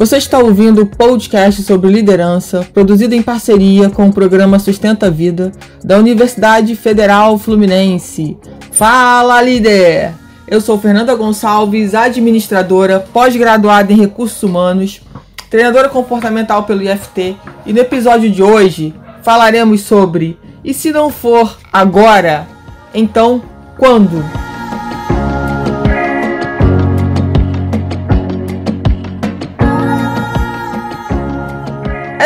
Você está ouvindo o podcast sobre liderança, produzido em parceria com o programa Sustenta a Vida da Universidade Federal Fluminense. Fala, líder! Eu sou Fernanda Gonçalves, administradora, pós-graduada em recursos humanos, treinadora comportamental pelo IFT, e no episódio de hoje falaremos sobre e se não for agora, então quando?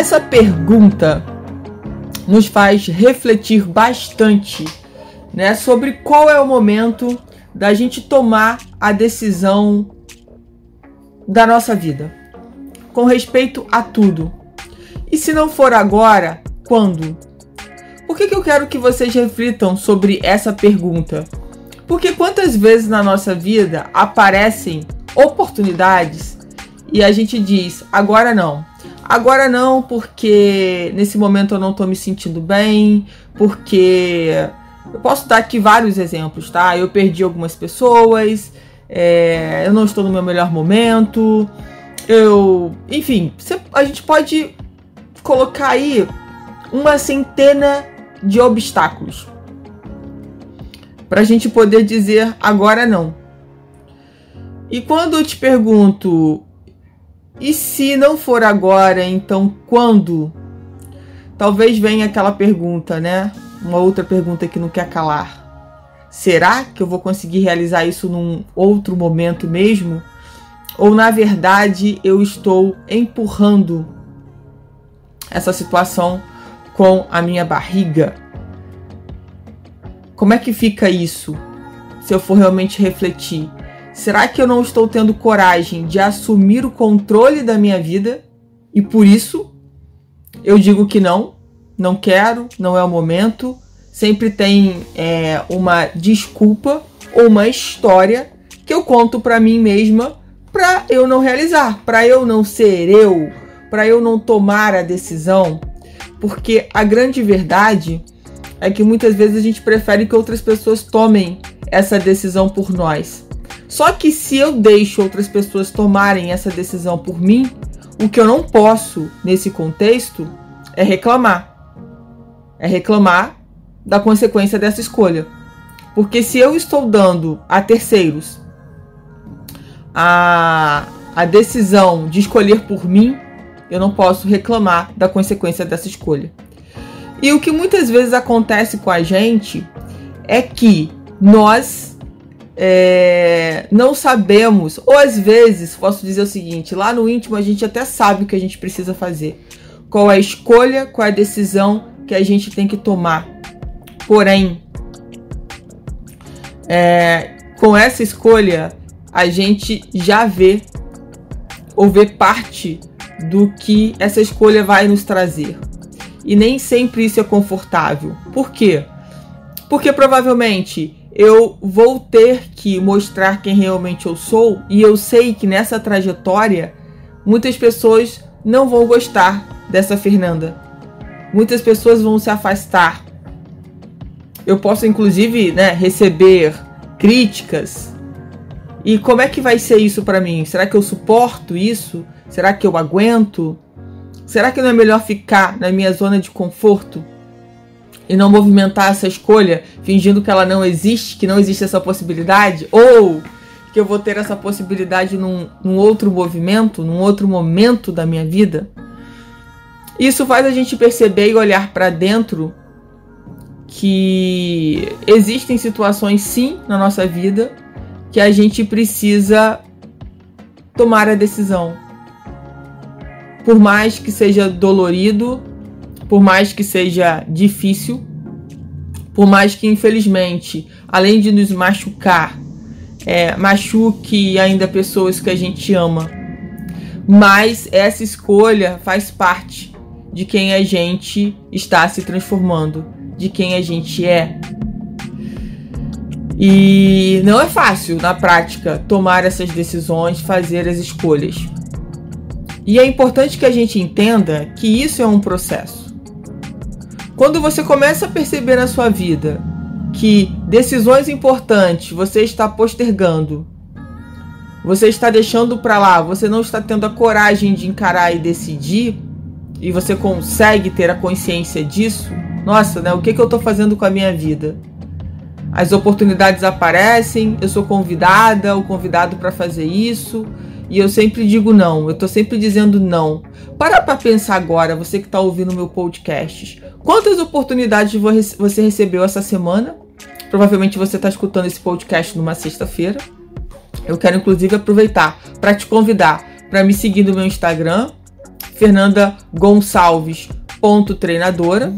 Essa pergunta nos faz refletir bastante né, sobre qual é o momento da gente tomar a decisão da nossa vida, com respeito a tudo. E se não for agora, quando? Por que, que eu quero que vocês reflitam sobre essa pergunta? Porque quantas vezes na nossa vida aparecem oportunidades e a gente diz, agora não, Agora não, porque nesse momento eu não tô me sentindo bem, porque eu posso dar aqui vários exemplos, tá? Eu perdi algumas pessoas, é, eu não estou no meu melhor momento, eu. Enfim, a gente pode colocar aí uma centena de obstáculos para a gente poder dizer agora não. E quando eu te pergunto e se não for agora, então quando? Talvez venha aquela pergunta, né? Uma outra pergunta que não quer calar. Será que eu vou conseguir realizar isso num outro momento mesmo? Ou na verdade eu estou empurrando essa situação com a minha barriga? Como é que fica isso? Se eu for realmente refletir. Será que eu não estou tendo coragem de assumir o controle da minha vida? E por isso eu digo que não, não quero, não é o momento. Sempre tem é, uma desculpa ou uma história que eu conto para mim mesma para eu não realizar, para eu não ser eu, para eu não tomar a decisão. Porque a grande verdade é que muitas vezes a gente prefere que outras pessoas tomem essa decisão por nós. Só que se eu deixo outras pessoas tomarem essa decisão por mim, o que eu não posso nesse contexto é reclamar. É reclamar da consequência dessa escolha. Porque se eu estou dando a terceiros a, a decisão de escolher por mim, eu não posso reclamar da consequência dessa escolha. E o que muitas vezes acontece com a gente é que nós é, não sabemos, ou às vezes, posso dizer o seguinte: lá no íntimo a gente até sabe o que a gente precisa fazer, qual é a escolha, qual é a decisão que a gente tem que tomar. Porém, é, com essa escolha, a gente já vê ou vê parte do que essa escolha vai nos trazer. E nem sempre isso é confortável. Por quê? Porque provavelmente eu vou ter que mostrar quem realmente eu sou e eu sei que nessa trajetória muitas pessoas não vão gostar dessa Fernanda. Muitas pessoas vão se afastar. Eu posso inclusive, né, receber críticas. E como é que vai ser isso para mim? Será que eu suporto isso? Será que eu aguento? Será que não é melhor ficar na minha zona de conforto? E não movimentar essa escolha fingindo que ela não existe, que não existe essa possibilidade, ou que eu vou ter essa possibilidade num, num outro movimento, num outro momento da minha vida. Isso faz a gente perceber e olhar para dentro que existem situações sim na nossa vida que a gente precisa tomar a decisão. Por mais que seja dolorido, por mais que seja difícil, por mais que infelizmente, além de nos machucar, é, machuque ainda pessoas que a gente ama. Mas essa escolha faz parte de quem a gente está se transformando, de quem a gente é. E não é fácil, na prática, tomar essas decisões, fazer as escolhas. E é importante que a gente entenda que isso é um processo. Quando você começa a perceber na sua vida que decisões importantes você está postergando Você está deixando para lá, você não está tendo a coragem de encarar e decidir, e você consegue ter a consciência disso. Nossa, né? O que, que eu estou fazendo com a minha vida? As oportunidades aparecem, eu sou convidada ou convidado para fazer isso, e eu sempre digo não, eu tô sempre dizendo não. Para para pensar agora, você que está ouvindo meu podcast. Quantas oportunidades você recebeu essa semana? Provavelmente você está escutando esse podcast numa sexta-feira. Eu quero inclusive aproveitar para te convidar para me seguir no meu Instagram, Fernanda Gonçalves treinadora.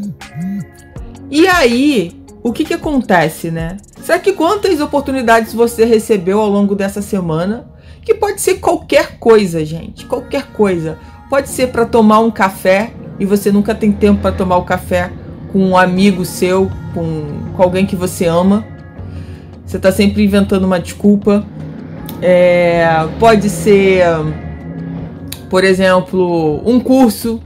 E aí, o que que acontece, né? Será que quantas oportunidades você recebeu ao longo dessa semana? Que pode ser qualquer coisa, gente, qualquer coisa. Pode ser para tomar um café e você nunca tem tempo para tomar o café com um amigo seu, com, com alguém que você ama. Você está sempre inventando uma desculpa. É, pode ser, por exemplo, um curso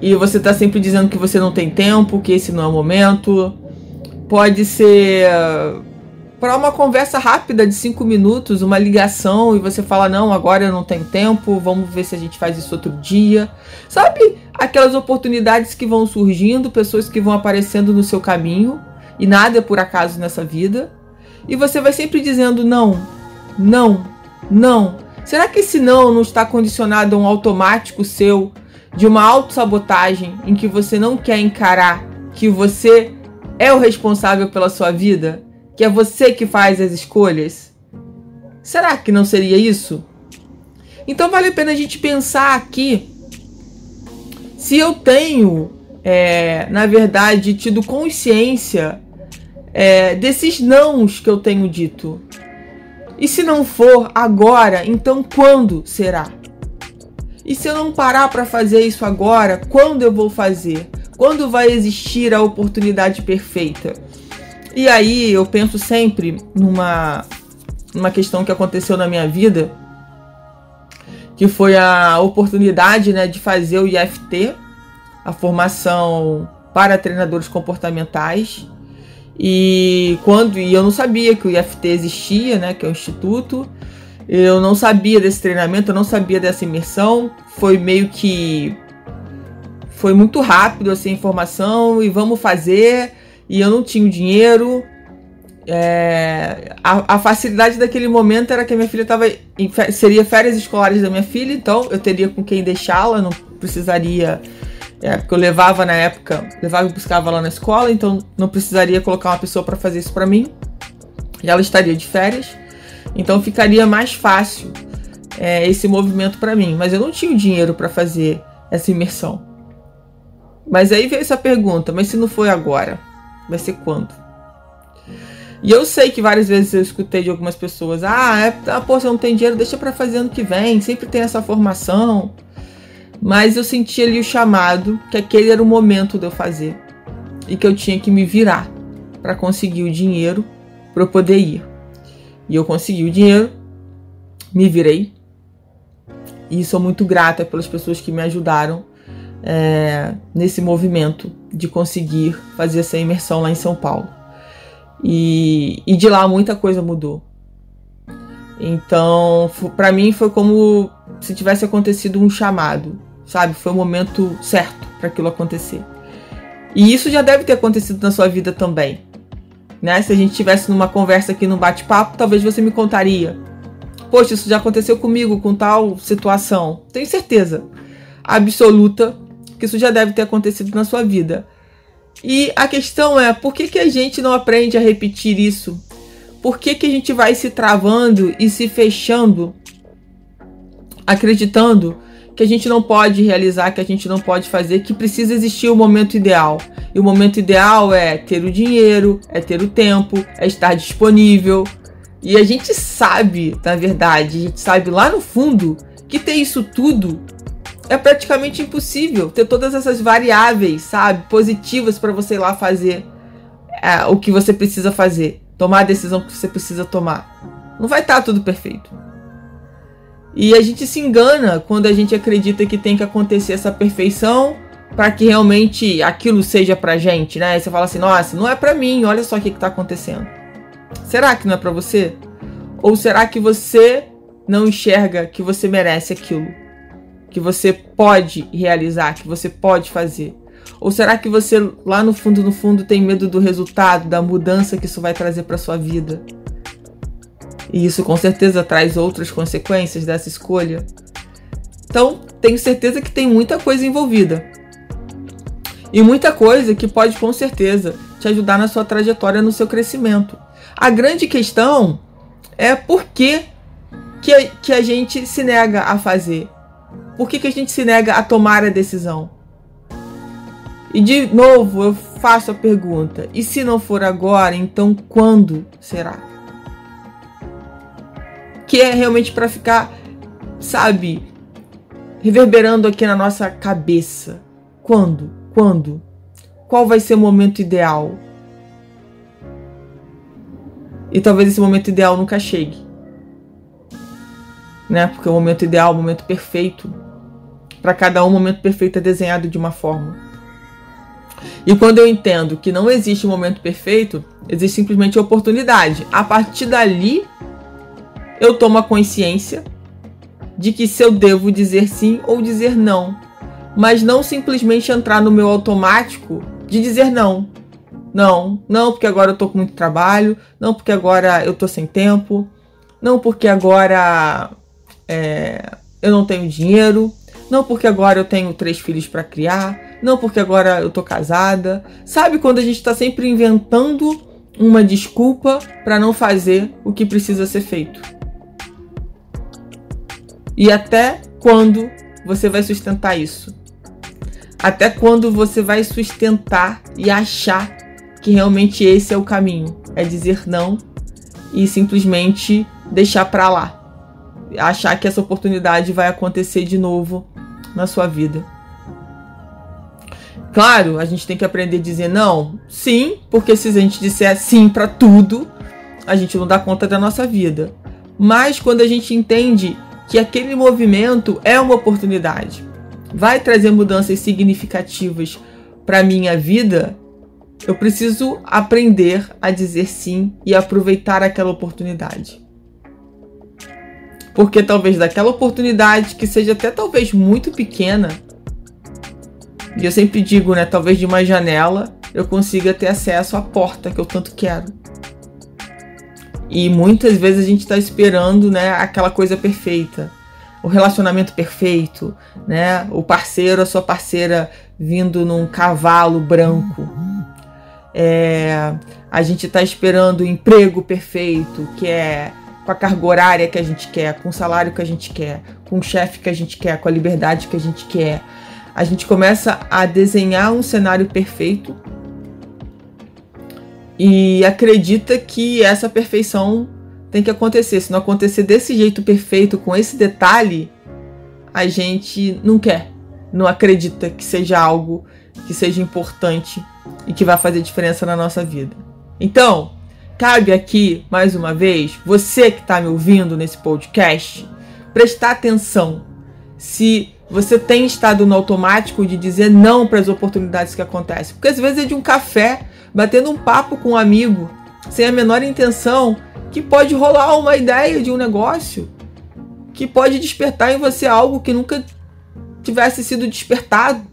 e você está sempre dizendo que você não tem tempo, que esse não é o momento. Pode ser para uma conversa rápida de cinco minutos, uma ligação, e você fala: Não, agora eu não tenho tempo, vamos ver se a gente faz isso outro dia. Sabe aquelas oportunidades que vão surgindo, pessoas que vão aparecendo no seu caminho, e nada é por acaso nessa vida, e você vai sempre dizendo: Não, não, não. Será que esse não não está condicionado a um automático seu de uma autossabotagem em que você não quer encarar que você é o responsável pela sua vida? Que é você que faz as escolhas? Será que não seria isso? Então vale a pena a gente pensar aqui se eu tenho, é, na verdade, tido consciência é, desses nãos que eu tenho dito. E se não for agora, então quando será? E se eu não parar para fazer isso agora, quando eu vou fazer? Quando vai existir a oportunidade perfeita? E aí eu penso sempre numa, numa questão que aconteceu na minha vida, que foi a oportunidade né, de fazer o IFT, a formação para treinadores comportamentais. E quando e eu não sabia que o IFT existia, né, que é o instituto. Eu não sabia desse treinamento, eu não sabia dessa imersão. Foi meio que foi muito rápido essa informação e vamos fazer e eu não tinha o dinheiro. É, a, a, facilidade daquele momento era que a minha filha estava seria férias escolares da minha filha, então eu teria com quem deixá-la, não precisaria é, porque eu levava na época, levava e buscava lá na escola, então não precisaria colocar uma pessoa para fazer isso para mim. E ela estaria de férias, então ficaria mais fácil é, esse movimento para mim. Mas eu não tinha o dinheiro para fazer essa imersão. Mas aí veio essa pergunta: mas se não foi agora? Vai ser quando? E eu sei que várias vezes eu escutei de algumas pessoas: ah, é, ah pô, você não tem dinheiro, deixa para fazer ano que vem, sempre tem essa formação. Mas eu senti ali o chamado, que aquele era o momento de eu fazer. E que eu tinha que me virar para conseguir o dinheiro para eu poder ir. E eu consegui o dinheiro, me virei. E sou muito grata pelas pessoas que me ajudaram é, nesse movimento de conseguir fazer essa imersão lá em São Paulo. E, e de lá muita coisa mudou. Então, para mim foi como se tivesse acontecido um chamado, sabe? Foi o momento certo para aquilo acontecer. E isso já deve ter acontecido na sua vida também. Né? Se a gente tivesse numa conversa aqui, num bate-papo, talvez você me contaria. Poxa, isso já aconteceu comigo com tal situação. Tenho certeza absoluta que isso já deve ter acontecido na sua vida. E a questão é, por que, que a gente não aprende a repetir isso? Por que, que a gente vai se travando e se fechando, acreditando que a gente não pode realizar, que a gente não pode fazer, que precisa existir o momento ideal. E o momento ideal é ter o dinheiro, é ter o tempo, é estar disponível. E a gente sabe, na verdade, a gente sabe lá no fundo que ter isso tudo é praticamente impossível ter todas essas variáveis, sabe, positivas para você ir lá fazer é, o que você precisa fazer, tomar a decisão que você precisa tomar. Não vai estar tá tudo perfeito. E a gente se engana quando a gente acredita que tem que acontecer essa perfeição para que realmente aquilo seja pra gente, né? E você fala assim: "Nossa, não é para mim, olha só o que que tá acontecendo". Será que não é para você? Ou será que você não enxerga que você merece aquilo? Que você pode realizar, que você pode fazer? Ou será que você lá no fundo, no fundo, tem medo do resultado, da mudança que isso vai trazer para sua vida? E isso com certeza traz outras consequências dessa escolha. Então, tenho certeza que tem muita coisa envolvida. E muita coisa que pode com certeza te ajudar na sua trajetória, no seu crescimento. A grande questão é por que, que, que a gente se nega a fazer. Por que, que a gente se nega a tomar a decisão? E de novo eu faço a pergunta: e se não for agora, então quando será? Que é realmente para ficar, sabe, reverberando aqui na nossa cabeça. Quando? Quando? Qual vai ser o momento ideal? E talvez esse momento ideal nunca chegue. Né? Porque o momento ideal, o momento perfeito, para cada um, o momento perfeito é desenhado de uma forma. E quando eu entendo que não existe um momento perfeito, existe simplesmente oportunidade. A partir dali, eu tomo a consciência de que se eu devo dizer sim ou dizer não, mas não simplesmente entrar no meu automático de dizer não. Não, não porque agora eu tô com muito trabalho, não porque agora eu tô sem tempo, não porque agora é, eu não tenho dinheiro, não porque agora eu tenho três filhos para criar, não porque agora eu tô casada. Sabe quando a gente tá sempre inventando uma desculpa para não fazer o que precisa ser feito? E até quando você vai sustentar isso? Até quando você vai sustentar e achar que realmente esse é o caminho. É dizer não e simplesmente deixar para lá. Achar que essa oportunidade vai acontecer de novo na sua vida. Claro, a gente tem que aprender a dizer não, sim, porque se a gente disser sim para tudo, a gente não dá conta da nossa vida. Mas quando a gente entende que aquele movimento é uma oportunidade, vai trazer mudanças significativas para minha vida, eu preciso aprender a dizer sim e aproveitar aquela oportunidade. Porque talvez daquela oportunidade, que seja até talvez muito pequena, e eu sempre digo, né, talvez de uma janela eu consiga ter acesso à porta que eu tanto quero. E muitas vezes a gente está esperando, né, aquela coisa perfeita, o relacionamento perfeito, né, o parceiro, a sua parceira vindo num cavalo branco, é, a gente está esperando o emprego perfeito, que é com a carga horária que a gente quer, com o salário que a gente quer, com o chefe que a gente quer, com a liberdade que a gente quer. A gente começa a desenhar um cenário perfeito e acredita que essa perfeição tem que acontecer. Se não acontecer desse jeito perfeito, com esse detalhe, a gente não quer, não acredita que seja algo que seja importante e que vai fazer diferença na nossa vida. Então, cabe aqui, mais uma vez, você que está me ouvindo nesse podcast, prestar atenção se você tem estado no automático de dizer não para as oportunidades que acontecem. Porque às vezes é de um café, batendo um papo com um amigo, sem a menor intenção, que pode rolar uma ideia de um negócio, que pode despertar em você algo que nunca tivesse sido despertado.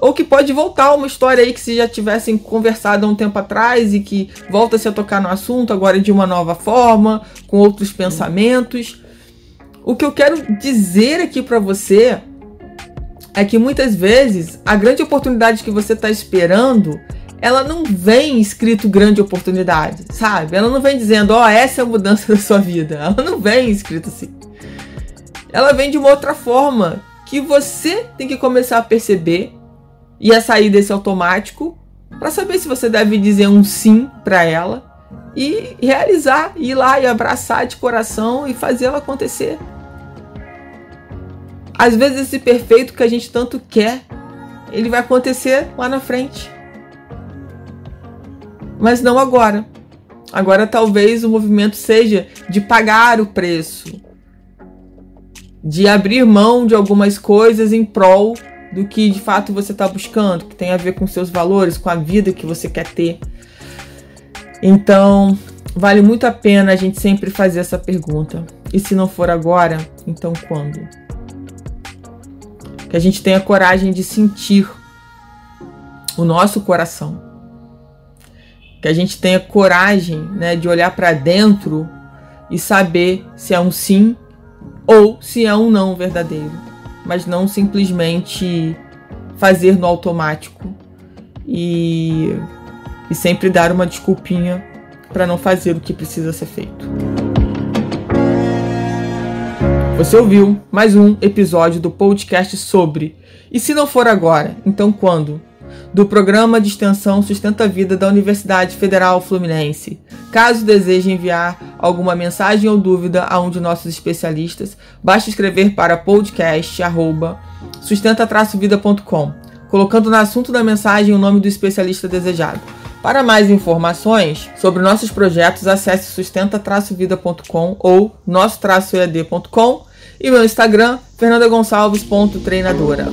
Ou que pode voltar uma história aí que se já tivessem conversado há um tempo atrás e que volta-se a tocar no assunto agora de uma nova forma, com outros pensamentos. O que eu quero dizer aqui para você é que muitas vezes a grande oportunidade que você está esperando, ela não vem escrito grande oportunidade, sabe? Ela não vem dizendo, ó, oh, essa é a mudança da sua vida. Ela não vem escrito assim. Ela vem de uma outra forma que você tem que começar a perceber e a sair desse automático para saber se você deve dizer um sim para ela e realizar, ir lá e abraçar de coração e fazer ela acontecer. Às vezes esse perfeito que a gente tanto quer, ele vai acontecer lá na frente. Mas não agora. Agora talvez o movimento seja de pagar o preço, de abrir mão de algumas coisas em prol do que de fato você está buscando, que tem a ver com seus valores, com a vida que você quer ter. Então, vale muito a pena a gente sempre fazer essa pergunta. E se não for agora, então quando? Que a gente tenha coragem de sentir o nosso coração. Que a gente tenha coragem né, de olhar para dentro e saber se é um sim ou se é um não verdadeiro. Mas não simplesmente fazer no automático e, e sempre dar uma desculpinha para não fazer o que precisa ser feito. Você ouviu mais um episódio do podcast sobre E se não for agora, então quando? Do programa de extensão Sustenta a Vida da Universidade Federal Fluminense. Caso deseje enviar alguma mensagem ou dúvida a um de nossos especialistas, basta escrever para podcast@sustenta-vida.com, colocando no assunto da mensagem o nome do especialista desejado. Para mais informações sobre nossos projetos, acesse sustenta-vida.com ou nosso-ead.com e meu Instagram, fernandagonçalves.treinadora.